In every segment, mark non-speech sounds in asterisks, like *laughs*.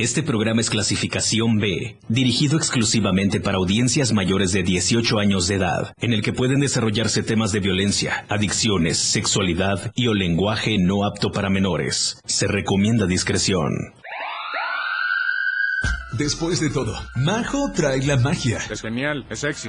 Este programa es clasificación B, dirigido exclusivamente para audiencias mayores de 18 años de edad, en el que pueden desarrollarse temas de violencia, adicciones, sexualidad y o lenguaje no apto para menores. Se recomienda discreción. Después de todo, Majo trae la magia. Es genial, es sexy.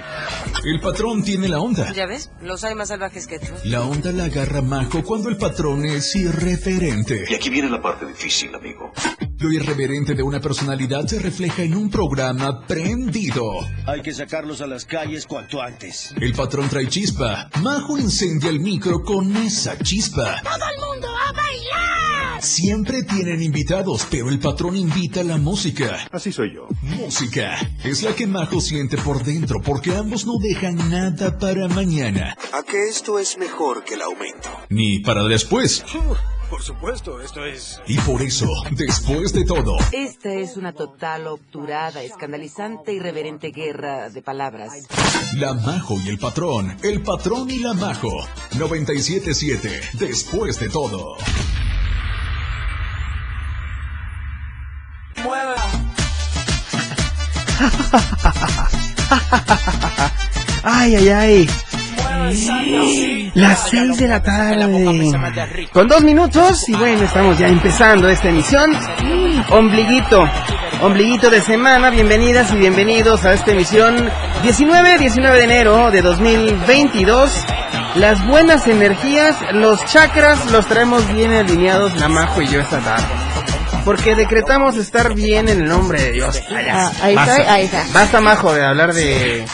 El patrón tiene la onda. ¿Ya ves? Los hay más salvajes que tú. La onda la agarra Majo cuando el patrón es irreverente. Y aquí viene la parte difícil, amigo. Lo irreverente de una personalidad se refleja en un programa prendido. Hay que sacarlos a las calles cuanto antes. El patrón trae chispa. Majo incendia el micro con esa chispa. ¡Todo el mundo a bailar! Siempre tienen invitados, pero el patrón invita la música. Así soy yo. Música es la que Majo siente por dentro porque ambos no dejan nada para mañana. ¿A que esto es mejor que el aumento? Ni para después. Por supuesto, esto es... Y por eso, después de todo, Esta es una total, obturada, escandalizante, irreverente guerra de palabras. la Majo y el patrón, el patrón y la Majo. 977, después de todo. *laughs* Ay, ay, ay. Las seis de la tarde. Con dos minutos y bueno, estamos ya empezando esta emisión. Ombliguito. Ombliguito de semana. Bienvenidas y bienvenidos a esta emisión 19, 19 de enero de 2022. Las buenas energías, los chakras los traemos bien alineados la Majo y yo esta tarde. Porque decretamos estar bien en el nombre de Dios. Ah. Ah, ahí Basta. estoy, ahí está. Basta, Majo, de hablar de...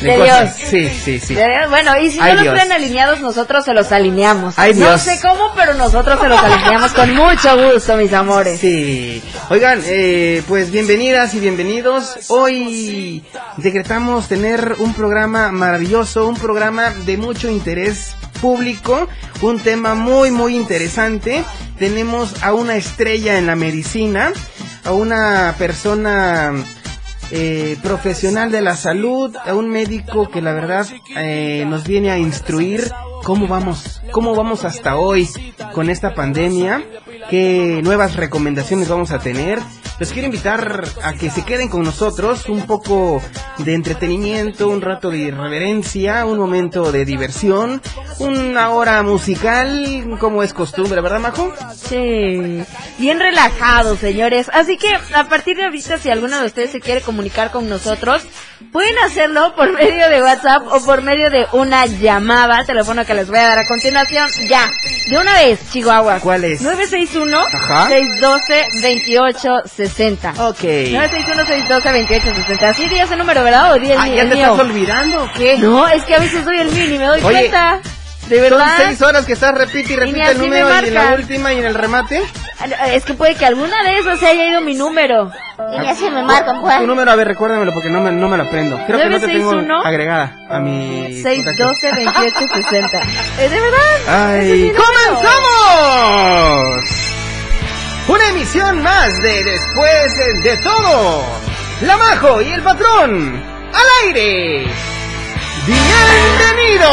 De. Dios. Sí, sí, sí. Bueno, y si Ay, no los Dios. traen alineados, nosotros se los alineamos. Ay, no Dios. sé cómo, pero nosotros se los alineamos con mucho gusto, mis amores. Sí. Oigan, eh, pues bienvenidas y bienvenidos. Hoy decretamos tener un programa maravilloso, un programa de mucho interés público, un tema muy, muy interesante. Tenemos a una estrella en la medicina, a una persona eh, profesional de la salud, a un médico que la verdad eh, nos viene a instruir cómo vamos, cómo vamos hasta hoy con esta pandemia, qué nuevas recomendaciones vamos a tener. Les quiero invitar a que se queden con nosotros, un poco de entretenimiento, un rato de irreverencia, un momento de diversión, una hora musical, como es costumbre, ¿verdad, Majo? Sí, bien relajados, señores. Así que a partir de ahorita, si alguno de ustedes se quiere comunicar con nosotros, pueden hacerlo por medio de WhatsApp o por medio de una llamada, teléfono que les voy a dar a continuación. Ya, de una vez, Chihuahua. ¿Cuál es? 961-612-2860. Ok. 961-612-2860. Así di ese número, ¿verdad? O di el, Ah, mi- ¿ya el te mío. estás olvidando o qué? No, es que a veces doy el mío y me doy Oye, cuenta. De Son verdad. seis horas que estás repite y repite el así me número y en la última y en el remate. Ah, Es que puede que alguna de esas se haya ido mi número. Y así me marcan, pues. Tu número, a ver, recuérdamelo porque no me, no me lo aprendo. Creo que no te tengo 961. agregada a mi... 612-2860. ¿Es de verdad? ¡Ay! ¡Comenzamos! Una emisión más de Después de Todo. La Majo y el Patrón. ¡Al aire! ¡Bienvenidos!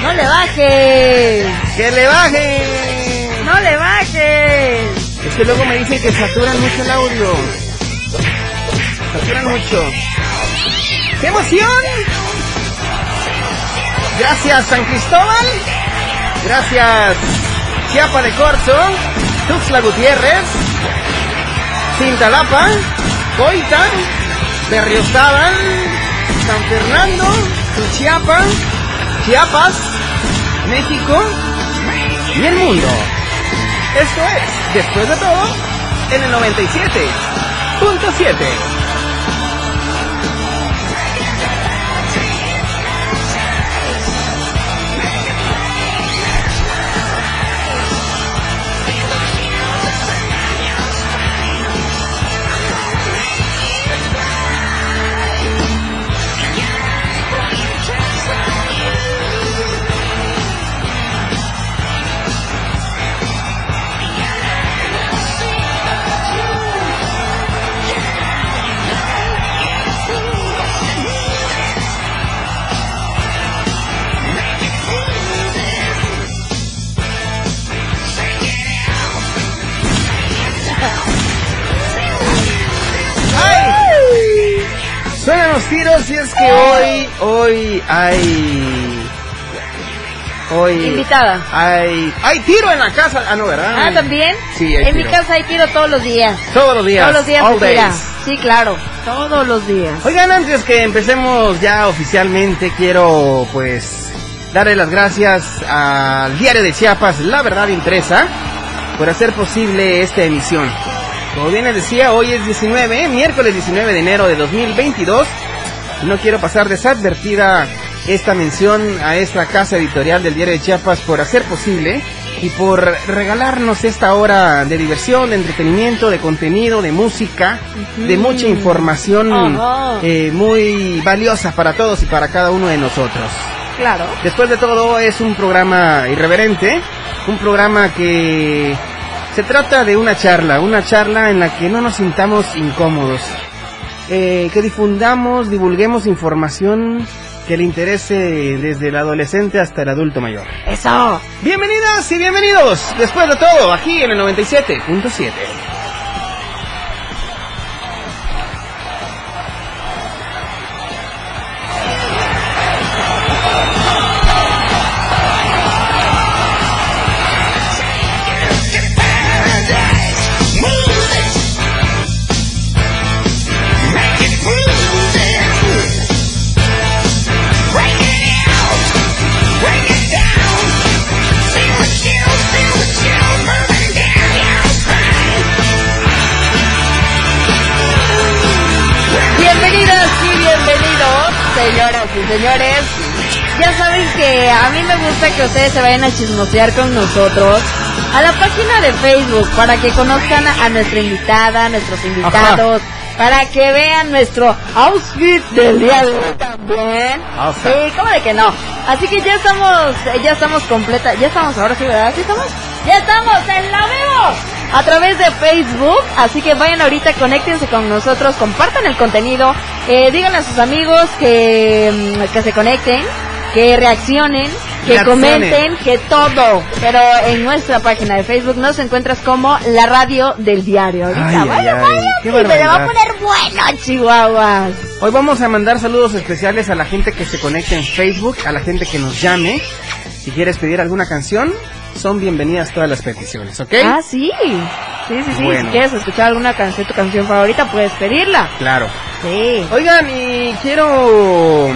No le bajes. ¡Que le bajen! No le bajes. Es que luego me dicen que saturan mucho el audio. Saturan mucho. ¡Qué emoción! Gracias San Cristóbal. Gracias Chiapa de Corzo. Tuxtla Gutiérrez. Cintalapa. Coita. Berriozábal. San Fernando. Chiapa. Chiapas. México. Y el mundo. Esto es, después de todo, en el 97.7. tiros y es que hoy, hoy hay... Hoy Invitada. hay, hay tiro en la casa. Ah, no, ¿verdad? Ah, ¿también? Sí, hay En mi casa hay tiro todos los días. Todos los días. Todos los días all se days. Sí, claro. Todos los días. Oigan, antes que empecemos ya oficialmente, quiero pues darle las gracias al diario de Chiapas, La Verdad Impresa, por hacer posible esta emisión. Como bien les decía, hoy es 19, miércoles 19 de enero de 2022. No quiero pasar desadvertida esta mención a esta casa editorial del diario de Chiapas por hacer posible y por regalarnos esta hora de diversión, de entretenimiento, de contenido, de música, de mucha información eh, muy valiosa para todos y para cada uno de nosotros. Claro. Después de todo es un programa irreverente, un programa que se trata de una charla, una charla en la que no nos sintamos incómodos, eh, que difundamos, divulguemos información que le interese desde el adolescente hasta el adulto mayor. Eso. Bienvenidas y bienvenidos, después de todo, aquí en el 97.7. señores. Ya saben que a mí me gusta que ustedes se vayan a chismosear con nosotros a la página de Facebook para que conozcan a nuestra invitada, a nuestros invitados, para que vean nuestro outfit del día de hoy también. Sí, ¿cómo de que no? Así que ya estamos, ya estamos completa, ya estamos ahora sí, ¿verdad? ¿Sí estamos? Ya estamos en la vivo a través de Facebook, así que vayan ahorita, conéctense con nosotros, compartan el contenido, eh, díganle a sus amigos que, mm, que se conecten, que reaccionen, que Reaccionen. comenten, que todo. Pero en nuestra página de Facebook nos encuentras como la radio del diario. Ahorita, Ay, vaya, ay, vaya, qué le va a poner bueno, chihuahuas. Hoy vamos a mandar saludos especiales a la gente que se conecte en Facebook, a la gente que nos llame. Si quieres pedir alguna canción, son bienvenidas todas las peticiones, ¿ok? Ah, sí. Sí, sí, sí. Bueno. Si quieres escuchar alguna canción, tu canción favorita, puedes pedirla. Claro. Sí. Oigan, y quiero...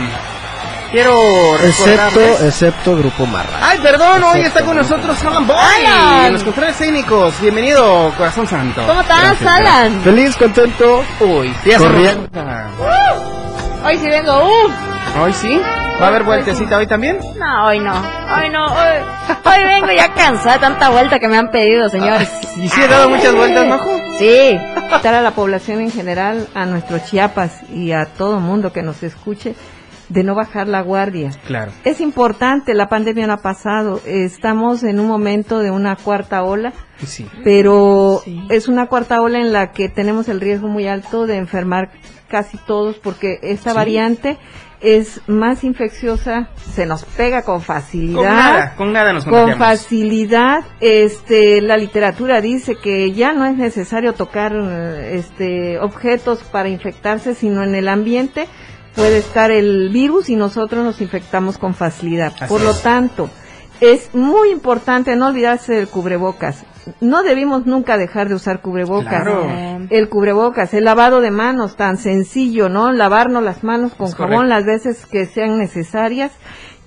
Quiero Excepto, recordarles... excepto Grupo Marra. Ay, perdón, hoy Excepto está con nosotros Alan Boy, Alan. en los controles técnicos. Bienvenido, corazón santo. ¿Cómo estás, Gracias, Alan? Feliz, contento, Uy, corriendo. Hoy sí vengo, uff. Hoy sí. ¿Va a haber vueltecita hoy también? No, hoy no. Hoy no. Hoy, hoy vengo ya cansada de tanta vuelta que me han pedido, señores. ¿Y si he dado muchas vueltas, Majo? Sí. invitar a la población en general, a nuestro Chiapas y a todo mundo que nos escuche, de no bajar la guardia. Claro. Es importante, la pandemia no ha pasado, estamos en un momento de una cuarta ola, Sí. pero es una cuarta ola en la que tenemos el riesgo muy alto de enfermar casi todos porque esta Sí. variante es más infecciosa, se nos pega con facilidad. Con nada, con nada nos Con facilidad, este, la literatura dice que ya no es necesario tocar este, objetos para infectarse, sino en el ambiente puede estar el virus y nosotros nos infectamos con facilidad. Así Por lo tanto, es muy importante no olvidarse del cubrebocas. No debimos nunca dejar de usar cubrebocas. Claro. El cubrebocas, el lavado de manos, tan sencillo, ¿no? Lavarnos las manos con Es jabón correcto. las veces que sean necesarias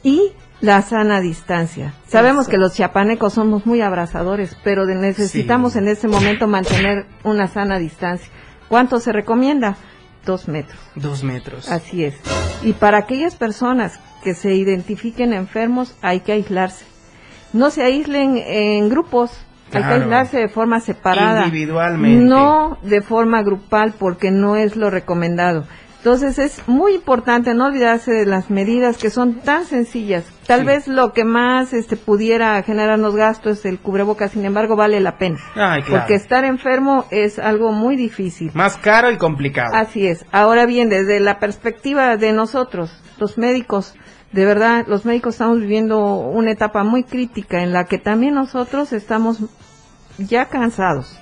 y la sana distancia. Sabemos Eso. que los chiapanecos somos muy abrazadores, pero necesitamos Sí. en ese momento mantener una sana distancia. ¿Cuánto se recomienda? Dos metros. Dos metros. Así es. Y para aquellas personas que se identifiquen enfermos, hay que aislarse. No se aíslen en grupos, hay que Claro. aislarse de forma separada. Individualmente. No de forma grupal, porque no es lo recomendado. Entonces es muy importante no olvidarse de las medidas que son tan sencillas. Tal Sí. vez lo que más este, pudiera generarnos gasto es el cubrebocas, sin embargo vale la pena. Ay, claro. Porque estar enfermo es algo muy difícil. Más caro y complicado. Así es. Ahora bien, desde la perspectiva de nosotros, los médicos, de verdad, los médicos estamos viviendo una etapa muy crítica en la que también nosotros estamos ya cansados.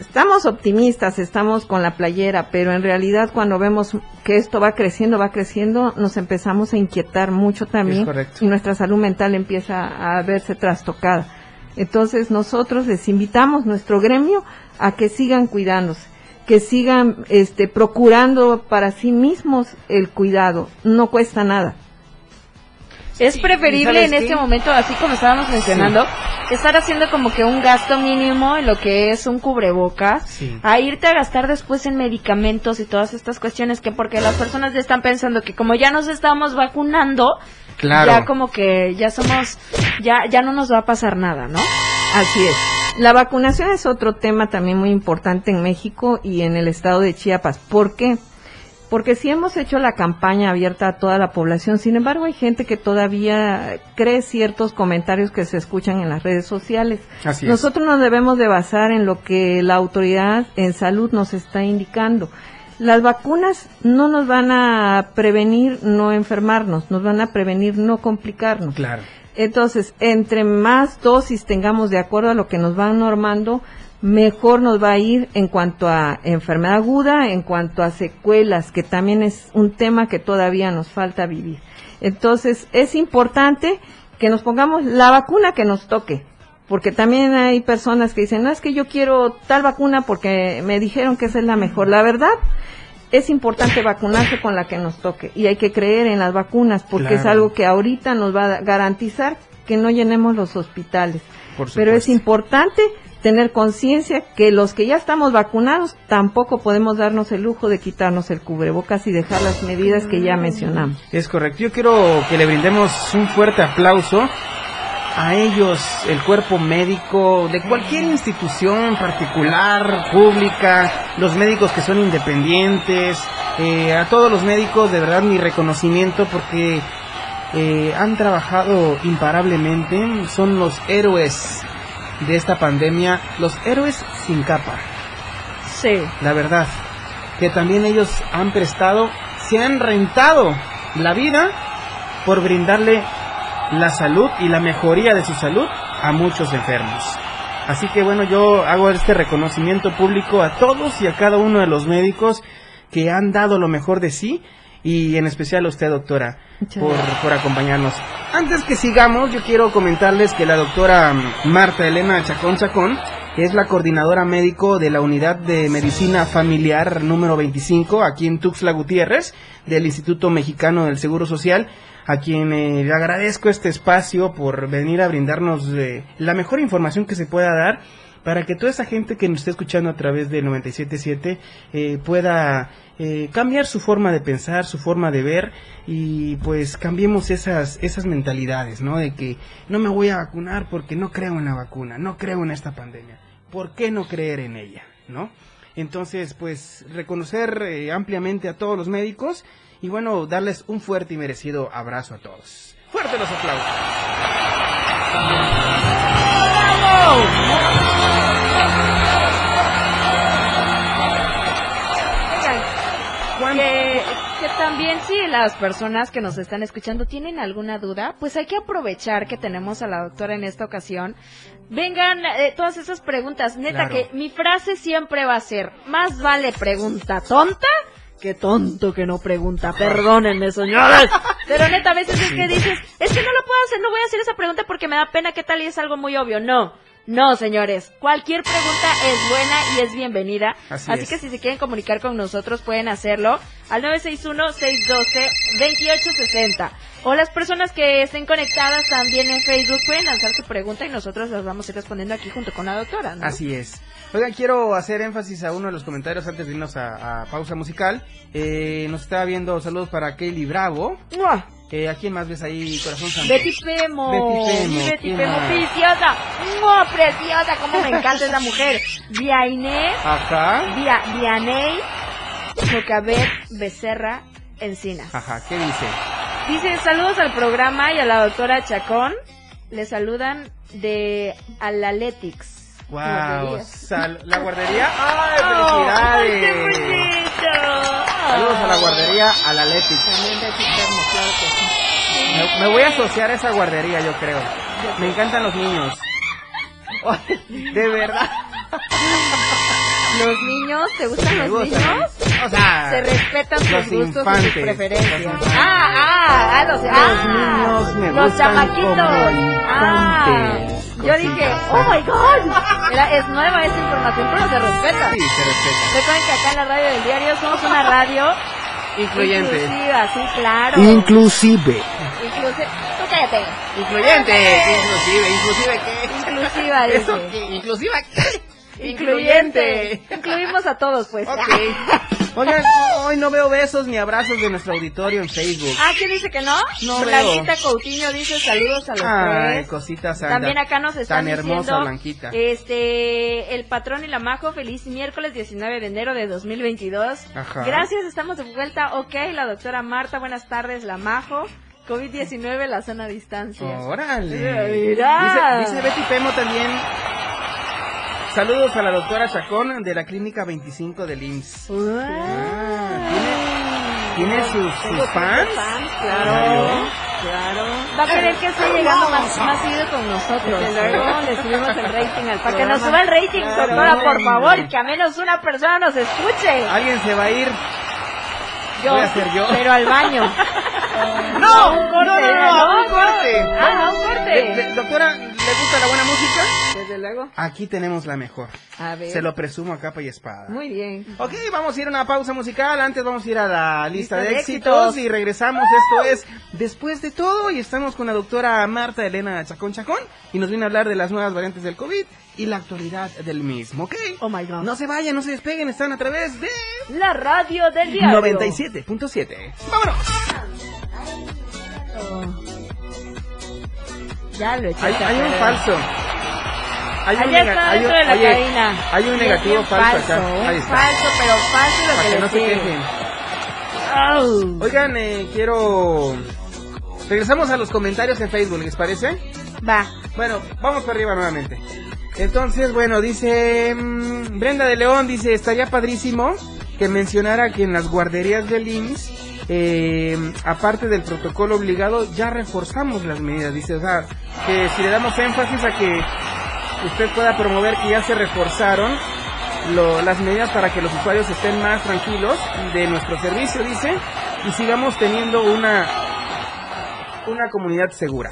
estamos optimistas, estamos con la playera, pero en realidad cuando vemos que esto va creciendo, va creciendo, nos empezamos a inquietar mucho también y nuestra salud mental empieza a verse trastocada. Entonces nosotros les invitamos, nuestro gremio, a que sigan cuidándose, que sigan este, procurando para sí mismos el cuidado. No cuesta nada. Es preferible ¿sabes en qué? este momento, así como estábamos mencionando, estar haciendo como que un gasto mínimo en lo que es un cubrebocas, Sí. a irte a gastar después en medicamentos y todas estas cuestiones que porque las personas ya están pensando que como ya nos estamos vacunando, Claro. ya como que ya somos, ya, ya no nos va a pasar nada, ¿no? Así es. La vacunación es otro tema también muy importante en México y en el estado de Chiapas. ¿Por qué? Porque sí hemos hecho la campaña abierta a toda la población, sin embargo hay gente que todavía cree ciertos comentarios que se escuchan en las redes sociales. Así es. Nosotros nos debemos de basar en lo que la autoridad en salud nos está indicando. Las vacunas no nos van a prevenir no enfermarnos, nos van a prevenir no complicarnos. Claro. Entonces, entre más dosis tengamos de acuerdo a lo que nos van normando, mejor nos va a ir en cuanto a enfermedad aguda, en cuanto a secuelas, que también es un tema que todavía nos falta vivir. Entonces, es importante que nos pongamos la vacuna que nos toque, porque también hay personas que dicen, no es que yo quiero tal vacuna porque me dijeron que esa es la mejor. La verdad, es importante vacunarse con la que nos toque y hay que creer en las vacunas porque es algo que ahorita nos va a garantizar que no llenemos los hospitales. Pero es importante tener conciencia que los que ya estamos vacunados tampoco podemos darnos el lujo de quitarnos el cubrebocas y dejar las medidas que ya mencionamos. Es correcto. Yo quiero que le brindemos un fuerte aplauso a ellos, el cuerpo médico de cualquier institución particular, pública, los médicos que son independientes, eh, a todos los médicos, de verdad mi reconocimiento porque eh, han trabajado imparablemente, son los héroes de esta pandemia, los héroes sin capa Sí. la verdad, que también ellos han prestado, se han rentado la vida por brindarle la salud y la mejoría de su salud a muchos enfermos. Así que bueno, yo hago este reconocimiento público a todos y a cada uno de los médicos que han dado lo mejor de sí y en especial a usted, doctora, por, acompañarnos. Antes que sigamos, yo quiero comentarles que la doctora mm, Marta Elena Chacón Chacón que es la coordinadora médico de la unidad de medicina familiar número 25 aquí en Tuxtla Gutiérrez del Instituto Mexicano del Seguro Social, a quien eh, le agradezco este espacio por venir a brindarnos eh, la mejor información que se pueda dar para que toda esa gente que nos esté escuchando a través de 977 eh, pueda eh, cambiar su forma de pensar, su forma de ver y pues cambiemos esas esas mentalidades, ¿no? De que no me voy a vacunar porque no creo en la vacuna, no creo en esta pandemia. ¿Por qué no creer en ella, no? Entonces, pues reconocer eh, ampliamente a todos los médicos y bueno, darles un fuerte y merecido abrazo a todos. Fuerte los aplausos. Oigan, también si las personas que nos están escuchando tienen alguna duda, pues hay que aprovechar que tenemos a la doctora en esta ocasión. Vengan eh, todas esas preguntas. Neta, Claro. que mi frase siempre va a ser, más vale pregunta tonta que tonto que no pregunta. Perdónenme, señores. *laughs* Pero neta, a veces es que dices, es que no lo puedo hacer, no voy a hacer esa pregunta porque me da pena, ¿qué tal? Y es algo muy obvio. No. No, señores, cualquier pregunta es buena y es bienvenida. Así Así, es. que si se quieren comunicar con nosotros pueden hacerlo al 961-612-2860. O las personas que estén conectadas también en Facebook pueden lanzar su pregunta y nosotros las vamos a ir respondiendo aquí junto con la doctora. ¿no? Así es. Oigan, quiero hacer énfasis a uno de los comentarios antes de irnos a, a pausa musical. Eh, nos estaba viendo saludos para Kelly Bravo. ¡Mua! Eh, ¿A quién más ves ahí, corazón santo? Betty Pemo. Betty Pemo, Sí, Betty ¿quién Pemo, preciosa. ¡Mua! Preciosa, cómo me encanta esa mujer. Via Inés, Ajá. Via, Vianey, Jocabet Becerra Encinas. Ajá, ¿qué dice? Dice, saludos al programa y a la doctora Chacón. Le saludan de Alaletics. Wow, la guardería. *laughs* ¡Ay, ¡Oh, felicidades! qué bonito! Saludos a la guardería, a la Leti. También Pemo, claro que sí. Me, me voy a asociar a esa guardería, yo creo. Me encantan los niños. *laughs* De verdad. Los niños, ¿te gustan los niños? O sea, Se respetan sus gustos y sus preferencias. Ah, ah, ah, los, ah, niños los chamaquitos. Ah, yo dije, oh my god, Era- es nueva esa información, pero se respeta. Sí, se respeta. Recuerden que acá en la radio del diario somos una radio Incluyente. inclusiva, sí, claro. Inclusive. Inclusive, tú cállate. Incluyente. Inclusive. Inclusive qué. Inclusiva, *laughs* ¿Eso dice. ¿Inclusiva qué? Incluyente. Incluimos a todos, pues. Ok. *laughs* Oigan, hoy no veo besos ni abrazos de nuestro auditorio en Facebook. Ah, ¿quién dice que no? No Blanquita Coutinho dice saludos a los Ay, tres. cositas También acá nos están Tan hermosa, diciendo, Blanquita. Este, el patrón y la majo, feliz miércoles 19 de enero de 2022. Ajá. Gracias, estamos de vuelta. Ok, la doctora Marta, buenas tardes, la majo. COVID-19, la sana distancia. Órale. Mira. Dice, dice Betty Pemo también. Saludos a la doctora Chacón de la clínica 25 del IMSS. Ah, ¿tiene, tiene sus, sus fans? Claro, claro. Va a querer que esté llegando más, más seguido con nosotros. Desde luego, le subimos el rating al Para que nos suba el rating, Claro. doctora, por favor, que a menos una persona nos escuche. Alguien se va a ir. Yo, voy a ser yo. pero al baño. *laughs* ¡No! un corte, ¡No, no, no! no, ¡Un corte! Ah, un corte. Doctora, ¿le gusta la buena música? Desde luego. Aquí tenemos la mejor. A ver. Se lo presumo a capa y espada. Muy bien. Ok, vamos a ir a una pausa musical. Antes vamos a ir a la lista, Lista de, de éxitos, éxitos. y regresamos. Esto es Después de todo y estamos con la doctora Marta Elena Chacón Chacón y nos viene a hablar de las nuevas variantes del COVID y la actualidad del mismo, ¿ok? Oh my god. No se vayan, no se despeguen, están a través de La radio del diario. 97.7. ¡Vámonos! Ya lo eché. Hay, hay un falso. Hay nega- hay un- de la cabina. Hay un negativo falso, falso, acá. un Ahí está. falso, pero falso lo Para que que le no se sigue. quejen. Au. Oigan, eh, quiero... Regresamos a los comentarios en Facebook, ¿les parece? Va. Bueno, vamos para arriba nuevamente. Entonces, bueno, dice mm, Brenda de León, dice, estaría padrísimo que mencionara que en las guarderías del IMSS, eh, aparte del protocolo obligado, ya reforzamos las medidas. Dice, o sea, que si le damos énfasis a que usted pueda promover que ya se reforzaron lo- las medidas para que los usuarios estén más tranquilos de nuestro servicio, dice, y sigamos teniendo una, una comunidad segura.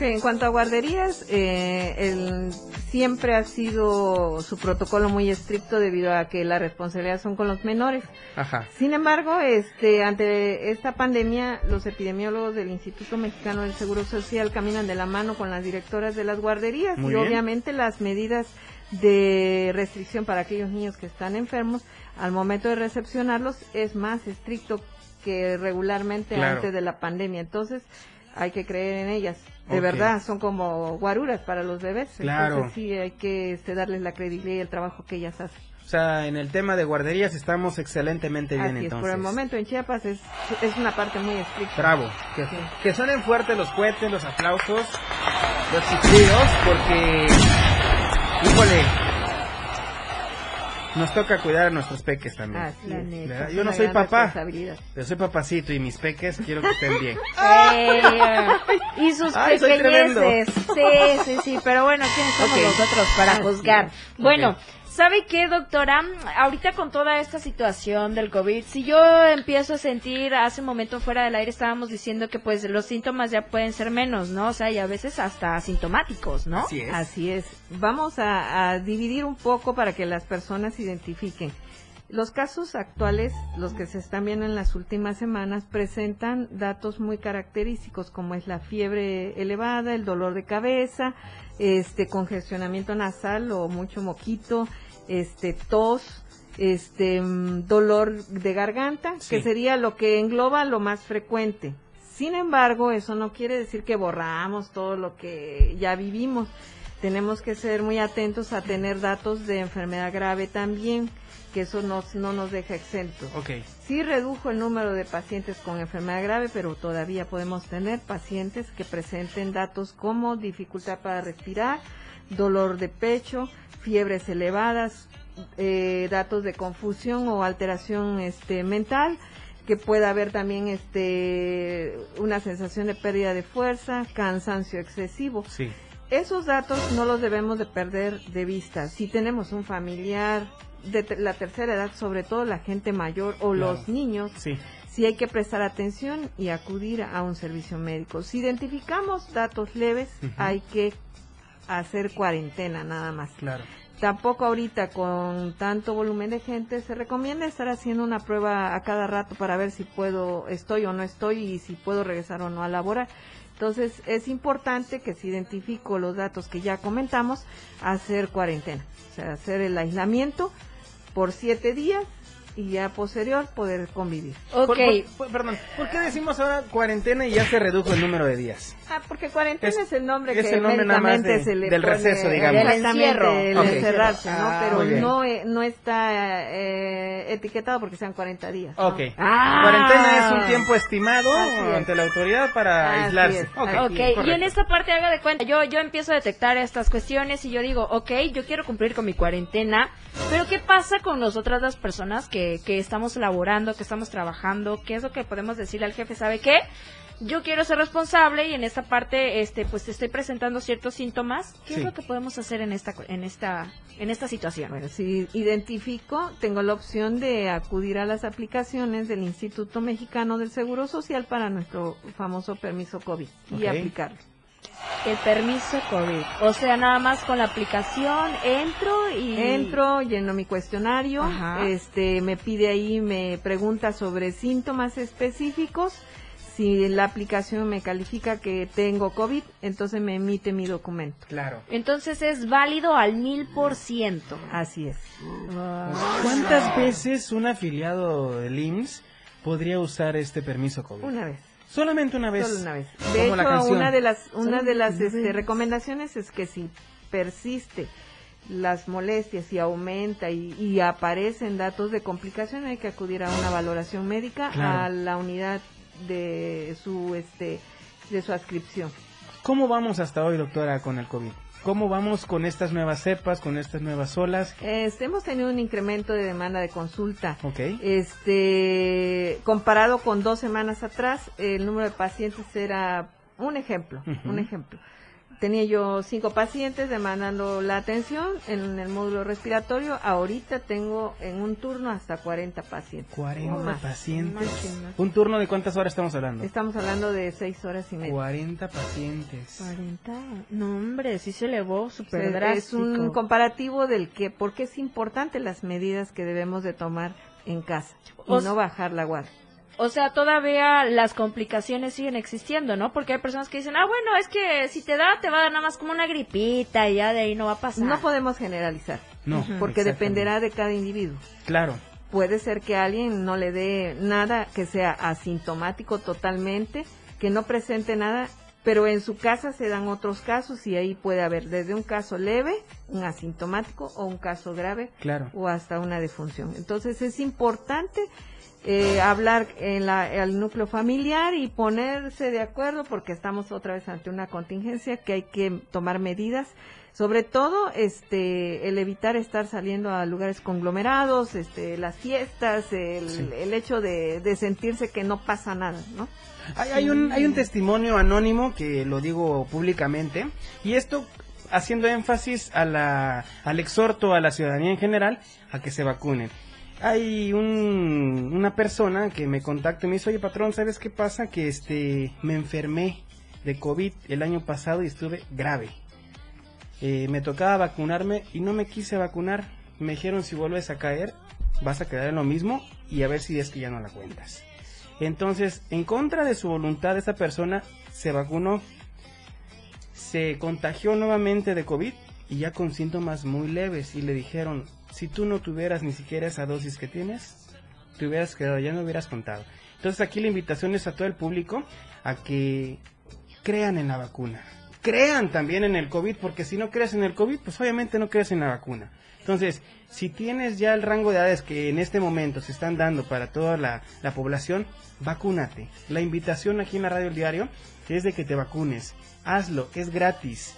En cuanto a guarderías, eh, el, siempre ha sido su protocolo muy estricto debido a que la responsabilidad son con los menores. Ajá. Sin embargo, este, ante esta pandemia, los epidemiólogos del Instituto Mexicano del Seguro Social caminan de la mano con las directoras de las guarderías Muy y bien. obviamente las medidas de restricción para aquellos niños que están enfermos al momento de recepcionarlos es más estricto que regularmente Claro. antes de la pandemia. Entonces, hay que creer en ellas. De verdad, son como guaruras para los bebés. Claro. Entonces, sí, hay que este, darles la credibilidad y el trabajo que ellas hacen. O sea, en el tema de guarderías estamos excelentemente bien Así es, entonces. por el momento en Chiapas es, es una parte muy estricta. Bravo. Que, Sí. que suenen fuertes los cohetes, los aplausos, los chiflidos, porque, híjole, nos toca cuidar a nuestros peques también. Yo no soy papá, yo soy papacito y mis peques quiero que estén bien. *laughs* Eh, y sus Ay, pequeñeces. Sí, sí, sí, pero bueno, ¿quiénes somos nosotros para juzgar? Bueno. ¿Sabe qué, doctora? Ahorita con toda esta situación del COVID, si yo empiezo a sentir, hace un momento fuera del aire estábamos diciendo que pues los síntomas ya pueden ser menos, ¿no? O sea, y a veces hasta asintomáticos, ¿no? Así es. Así es. Vamos a, a dividir un poco para que las personas identifiquen. Los casos actuales, los que se están viendo en las últimas semanas, presentan datos muy característicos como es la fiebre elevada, el dolor de cabeza, este congestionamiento nasal o mucho moquito, este tos, este mm, dolor de garganta, Sí. que sería lo que engloba lo más frecuente. Sin embargo, eso no quiere decir que borramos todo lo que ya vivimos. Tenemos que ser muy atentos a tener datos de enfermedad grave también, que eso nos, no nos deja exentos. Ok, Sí redujo el número de pacientes con enfermedad grave, pero todavía podemos tener pacientes que presenten datos como dificultad para respirar, dolor de pecho, fiebres elevadas, eh, datos de confusión o alteración este, mental, que pueda haber también este, una sensación de pérdida de fuerza, cansancio excesivo. sí. esos datos no los debemos de perder de vista. Si tenemos un familiar de la tercera edad, sobre todo la gente mayor o los niños, Sí. sí hay que prestar atención y acudir a un servicio médico. Si identificamos datos leves, hay que hacer cuarentena nada más. Claro. Tampoco ahorita con tanto volumen de gente se recomienda estar haciendo una prueba a cada rato para ver si puedo, estoy o no estoy y si puedo regresar o no a laborar. Entonces es importante que si identifico los datos que ya comentamos, hacer cuarentena, o sea, hacer el aislamiento por siete días y ya posterior poder convivir. Ok. Por- por- perdón, ¿por qué decimos ahora cuarentena y ya se redujo el número de días? Ah, porque cuarentena Es- es, el nombre es que el nombre nada más de- se le del pone, receso, digamos. Del encierro. el Ok. encerrarse, ¿no? Ah, Pero no, eh, no está eh, etiquetado porque sean 40 días. ¿no? Ok. Ah. Cuarentena es un tiempo estimado es. ante la autoridad para Así aislarse. es. Ok, Ok, y en esta parte haga de cuenta, yo, yo empiezo a detectar estas cuestiones y yo digo, ok, yo quiero cumplir con mi cuarentena, pero ¿qué pasa con nosotras las personas que, que estamos laborando, que estamos trabajando? ¿Qué es lo que podemos decirle al jefe? ¿Sabe qué? Yo quiero ser responsable y en esta parte, este, pues te estoy presentando ciertos síntomas. ¿Qué Sí. es lo que podemos hacer en esta, en esta, en esta situación? Bueno, si identifico, tengo la opción de acudir a las aplicaciones del Instituto Mexicano del Seguro Social para nuestro famoso permiso COVID y aplicarlo. El permiso COVID. O sea, nada más con la aplicación entro y... Entro, lleno mi cuestionario, Ajá. este, me pide ahí, me pregunta sobre síntomas específicos. Si la aplicación me califica que tengo COVID, entonces me emite mi documento. Claro. Entonces es válido al mil por ciento. Así es. ¿Cuántas veces un afiliado del IMSS podría usar este permiso COVID? Una vez. Solamente una vez. Solo una vez. De hecho, una de las, una de las este, recomendaciones es que si persiste las molestias y aumenta y, y aparecen datos de complicación, hay que acudir a una valoración médica Claro. a la unidad de su este de su adscripción. ¿Cómo vamos hasta hoy, doctora, con el COVID? ¿Cómo vamos con estas nuevas cepas, con estas nuevas olas? Este, hemos tenido un incremento de demanda de consulta. Ok. Este, comparado con dos semanas atrás, el número de pacientes era un ejemplo, un ejemplo. Tenía yo cinco pacientes demandando la atención en el módulo respiratorio. Ahorita tengo en un turno hasta 40 pacientes. 40 o más. pacientes. Más. ¿Un turno de cuántas horas estamos hablando? Estamos hablando de seis horas y media. 40 pacientes. 40. No, hombre, sí se elevó O súper sea, es un comparativo del que, porque es importante las medidas que debemos de tomar en casa y O no bajar la guardia. O sea, todavía las complicaciones siguen existiendo, ¿no? Porque hay personas que dicen, ah, bueno, es que si te da, te va a dar nada más como una gripita y ya de ahí no va a pasar. No podemos generalizar, No. porque dependerá de cada individuo. Claro. Puede ser que a alguien no le dé nada que sea asintomático totalmente, que no presente nada, pero en su casa se dan otros casos y ahí puede haber desde un caso leve, un asintomático o un caso grave Claro. o hasta una defunción. Entonces es importante eh, hablar en la, al núcleo familiar y ponerse de acuerdo porque estamos otra vez ante una contingencia que hay que tomar medidas. Sobre todo, este, el evitar estar saliendo a lugares conglomerados, este, las fiestas, el, Sí. el hecho de, de sentirse que no pasa nada, ¿no? Hay, hay un, hay un testimonio anónimo que lo digo públicamente y esto haciendo énfasis a la, al exhorto a la ciudadanía en general a que se vacunen. Hay un, una persona que me contacta y me dice, oye patrón, ¿sabes qué pasa? Que este, me enfermé de COVID el año pasado y estuve grave. Eh, me tocaba vacunarme y no me quise vacunar. Me dijeron, si vuelves a caer, vas a quedar en lo mismo y a ver si es que ya no la cuentas. Entonces, en contra de su voluntad, esa persona se vacunó, se contagió nuevamente de COVID y ya con síntomas muy leves y le dijeron, si tú no tuvieras ni siquiera esa dosis que tienes, te hubieras quedado, ya no hubieras contado. Entonces aquí la invitación es a todo el público a que crean en la vacuna. Crean también en el COVID, porque si no crees en el COVID, pues obviamente no crees en la vacuna. Entonces, si tienes ya el rango de edades que en este momento se están dando para toda la, la población, vacúnate. La invitación aquí en la radio El Diario es de que te vacunes. Hazlo, es gratis.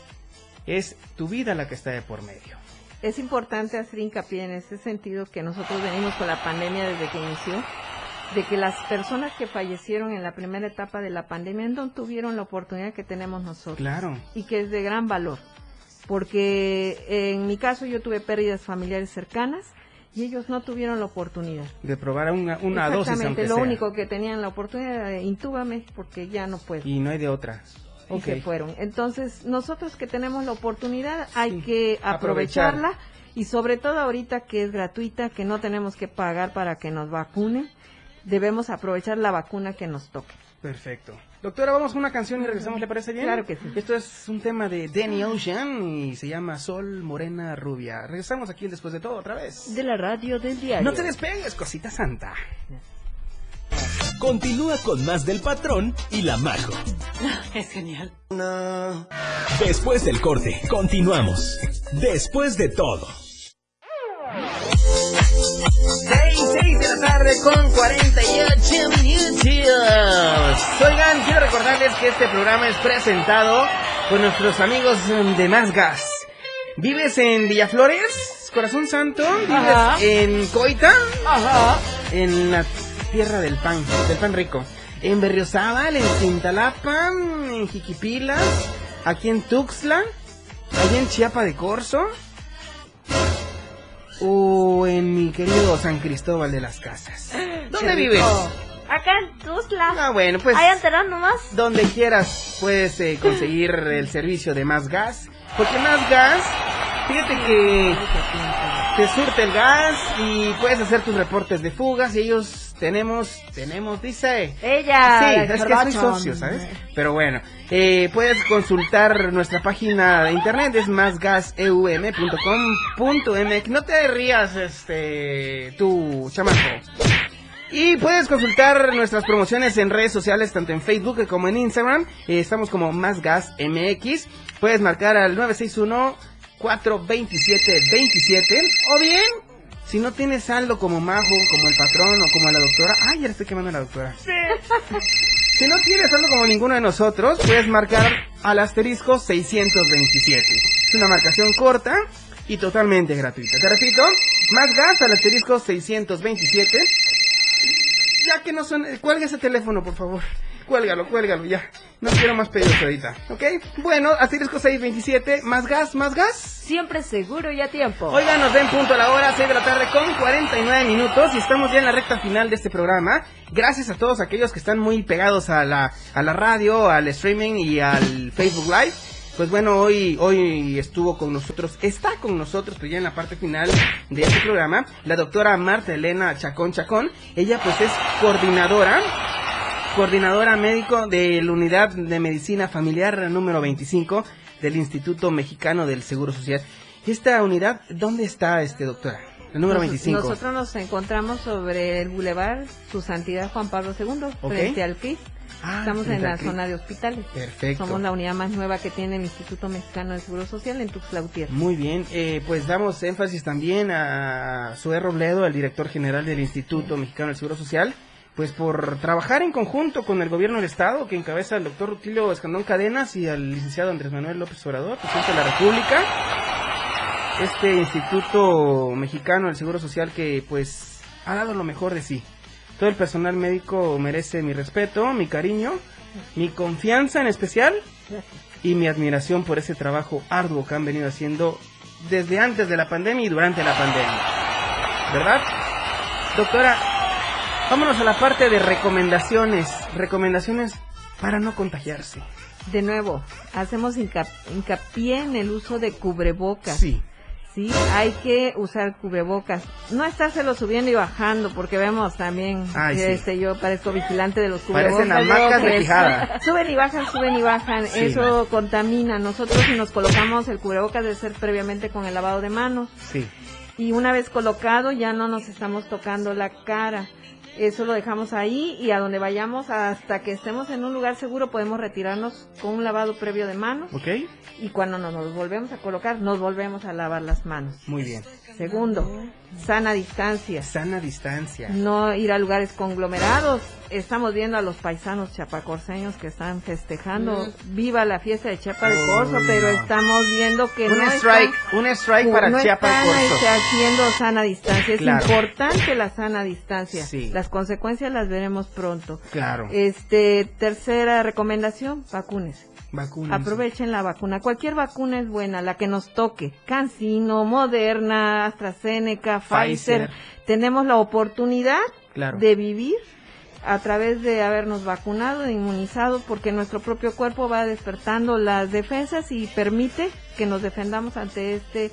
Es tu vida la que está de por medio. Es importante hacer hincapié en ese sentido que nosotros venimos con la pandemia desde que inició de que las personas que fallecieron en la primera etapa de la pandemia no tuvieron la oportunidad que tenemos nosotros. Claro. Y que es de gran valor. Porque en mi caso yo tuve pérdidas familiares cercanas y ellos no tuvieron la oportunidad. De probar una, una dosis, Exactamente, lo sea. único que tenían la oportunidad era de intúbame porque ya no puedo. Y no hay de otra. Y se fueron. Entonces, nosotros que tenemos la oportunidad hay Sí, que aprovechar. aprovecharla y sobre todo ahorita que es gratuita, que no tenemos que pagar para que nos vacunen, debemos aprovechar la vacuna que nos toque. Perfecto. Doctora, vamos con una canción y regresamos, ¿le parece bien? Claro que sí. Esto es un tema de Danny Ocean y se llama Sol Morena Rubia. Regresamos aquí después de todo otra vez. De la radio del diario. No te despegues, cosita santa. Continúa con más del patrón y la majo. *laughs* Es genial. Después del corte, continuamos. Después de todo. 6, 6 de la tarde con 48 minutos. Oigan, quiero recordarles que este programa es presentado por nuestros amigos de Más Gas. ¿Vives en Villaflores, Corazón Santo? ¿Vives Ajá. en Coita? Ajá. En la tierra del pan, del pan rico. En Berriozábal, en Cintalapa, en Jiquipilas, aquí en Tuxtla, allá en Chiapa de Corzo. O en mi querido San Cristóbal de las Casas. ¿Dónde vives? Acá en Tuzla. Ah, bueno, pues Ahí enterado nomás. donde quieras puedes eh, conseguir el servicio de Más Gas. Porque Más Gas, fíjate que te surte el gas y puedes hacer tus reportes de fugas y ellos tenemos, tenemos, dice... Ella. Sí, es que soy socio, ¿sabes? Pero bueno, eh, puedes consultar nuestra página de internet, es másgaseum.com.mx. No te rías, este, tu chamaco. Y puedes consultar nuestras promociones en redes sociales, tanto en Facebook como en Instagram. Eh, estamos como Más Gas MX. Puedes marcar al 961 427 27 o bien si no tienes saldo como Majo, como el patrón o como la doctora. Ay, ya le estoy quemando a la doctora. *laughs* Si no tienes saldo como ninguno de nosotros, puedes marcar al asterisco 627. Es una marcación corta y totalmente gratuita. Te repito, más gas al asterisco 627. Ya que no suena, cuelga ese teléfono, por favor. Cuélgalo, cuélgalo, ya. No quiero más pedidos ahorita, ¿ok? Bueno, asterisco 627, más gas, más gas. Siempre seguro y a tiempo. Oigan, nos den punto a la hora, 6 de la tarde con 49 minutos y estamos ya en la recta final de este programa. Gracias a todos aquellos que están muy pegados a la, a la radio, al streaming y al Facebook Live. Pues bueno, hoy, hoy estuvo con nosotros, está con nosotros, pero ya en la parte final de este programa, la doctora Marta Elena Chacón Chacón. Ella pues es coordinadora coordinadora médico de la Unidad de Medicina Familiar número 25 del Instituto Mexicano del Seguro Social. ¿Esta unidad dónde está, este doctora? El número Nos- 25. Nosotros nos encontramos sobre el Boulevard Su Santidad Juan Pablo II, Ok. frente al CRIS. Ah, Estamos en la zona de hospitales. Perfecto. Somos la unidad más nueva que tiene el Instituto Mexicano del Seguro Social en Tuxtla Gutiérrez. Muy bien, eh, pues damos énfasis también a Sue Robledo, el director general del Instituto Mexicano del Seguro Social, pues por trabajar en conjunto con el gobierno del Estado, que encabeza el doctor Rutilio Escandón Cadenas y al licenciado Andrés Manuel López Obrador, presidente de la República. Este Instituto Mexicano del Seguro Social que pues ha dado lo mejor de sí. Todo el personal médico merece mi respeto, mi cariño, mi confianza en especial y mi admiración por ese trabajo arduo que han venido haciendo desde antes de la pandemia y durante la pandemia. ¿Verdad? Doctora, vámonos a la parte de recomendaciones. Recomendaciones para no contagiarse. De nuevo, hacemos hinca- hincapié en el uso de cubrebocas. Sí. Sí, hay que usar cubrebocas. No estárselo subiendo y bajando, porque vemos también Ay, que sí. este, yo parezco vigilante de los cubrebocas. Parecen hamacas de Quijada. *laughs* Suben y bajan, suben y bajan. Sí. Eso contamina. Nosotros si nos colocamos el cubrebocas debe ser previamente con el lavado de manos. Sí. Y una vez colocado ya no nos estamos tocando la cara. Eso lo dejamos ahí y a donde vayamos hasta que estemos en un lugar seguro podemos retirarnos con un lavado previo de manos ¿Ok? y cuando nos, nos volvemos a colocar nos volvemos a lavar las manos. Muy bien. Segundo, sana distancia. Sana distancia. No ir a lugares conglomerados. Estamos viendo a los paisanos chapacorseños que están festejando. Viva la fiesta de Chiapa de Corzo, Uy, pero no. estamos viendo que Un no strike, están- un strike para no Chiapa Corzo. haciendo sana distancia. Es Claro. importante la sana distancia. Sí. La Las consecuencias las veremos pronto. Claro. Este, tercera recomendación, vacunes. Vacunas. Aprovechen la vacuna. Cualquier vacuna es buena, la que nos toque. Cancino, Moderna, AstraZeneca, Pfizer. Pfizer. Tenemos la oportunidad Claro. de vivir a través de habernos vacunado, inmunizado, porque nuestro propio cuerpo va despertando las defensas y permite que nos defendamos ante este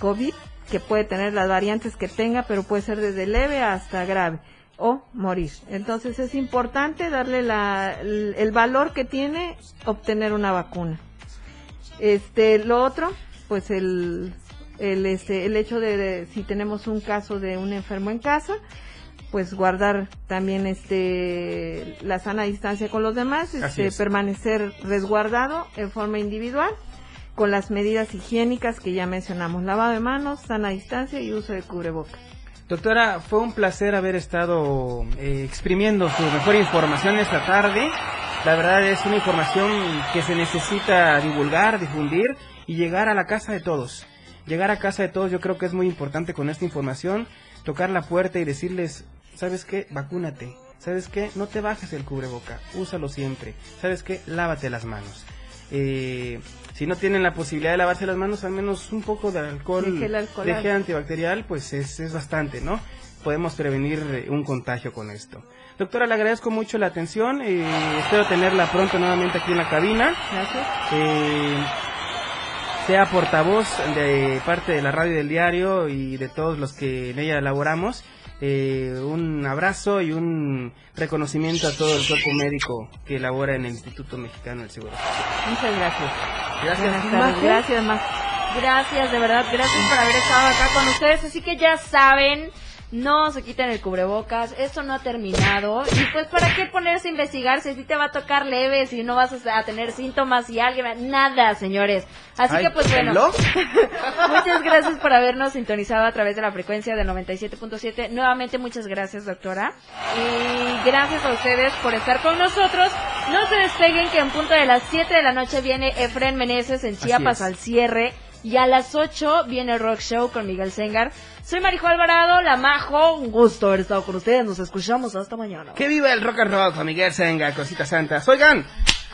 COVID, que puede tener las variantes que tenga, pero puede ser desde leve hasta grave o morir. Entonces es importante darle la, el, valor que tiene obtener una vacuna. Este, lo otro, pues el, el, este, el hecho de, de si tenemos un caso de un enfermo en casa, pues guardar también este la sana distancia con los demás, este, es. permanecer resguardado en forma individual con las medidas higiénicas que ya mencionamos, lavado de manos, sana distancia y uso de cubrebocas. Doctora, fue un placer haber estado eh, exprimiendo su mejor información esta tarde. La verdad es una información que se necesita divulgar, difundir y llegar a la casa de todos. Llegar a casa de todos yo creo que es muy importante con esta información, tocar la puerta y decirles, ¿sabes qué? Vacúnate. ¿Sabes qué? No te bajes el cubreboca, úsalo siempre. ¿Sabes qué? Lávate las manos. Eh, si no tienen la posibilidad de lavarse las manos, al menos un poco de alcohol, De alcohol. de gel antibacterial, pues es, es bastante, ¿no? Podemos prevenir eh, un contagio con esto. Doctora, le agradezco mucho la atención. eh, espero tenerla pronto nuevamente aquí en la cabina. Gracias. Eh, sea portavoz de parte de la radio y del diario y de todos los que en ella elaboramos. Eh, un abrazo y un reconocimiento a todo el cuerpo médico que elabora en el Instituto Mexicano del Seguro Social. Muchas gracias. Gracias. Majo. Gracias, Majo. Gracias, de verdad, gracias por haber estado acá con ustedes. Así que ya saben, no se quiten el cubrebocas, esto no ha terminado. Y pues, ¿para qué ponerse a investigar si a ti te va a tocar leve, si no vas a tener síntomas y alguien... va- Nada, señores. Así Ay, que pues bueno. *laughs* muchas gracias por habernos sintonizado a través de la frecuencia de 97.7. Nuevamente, muchas gracias, doctora. Y gracias a ustedes por estar con nosotros. No se despeguen que en punto de las 7 de la noche viene Efren Meneses en Chiapas al cierre. Y a las 8 viene el Rock Show con Miguel Sengar. Soy Marijo Alvarado, la Majo. Un gusto haber estado con ustedes. Nos escuchamos hasta mañana. Que viva el rock and roll, Miguel Senga, cositas santas. Oigan,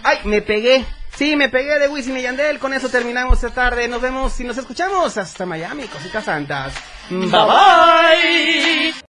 ay, me pegué. Sí, me pegué de Wisin y Yandel. Con eso terminamos esta tarde. Nos vemos y nos escuchamos hasta Miami, cositas santas. Bye bye.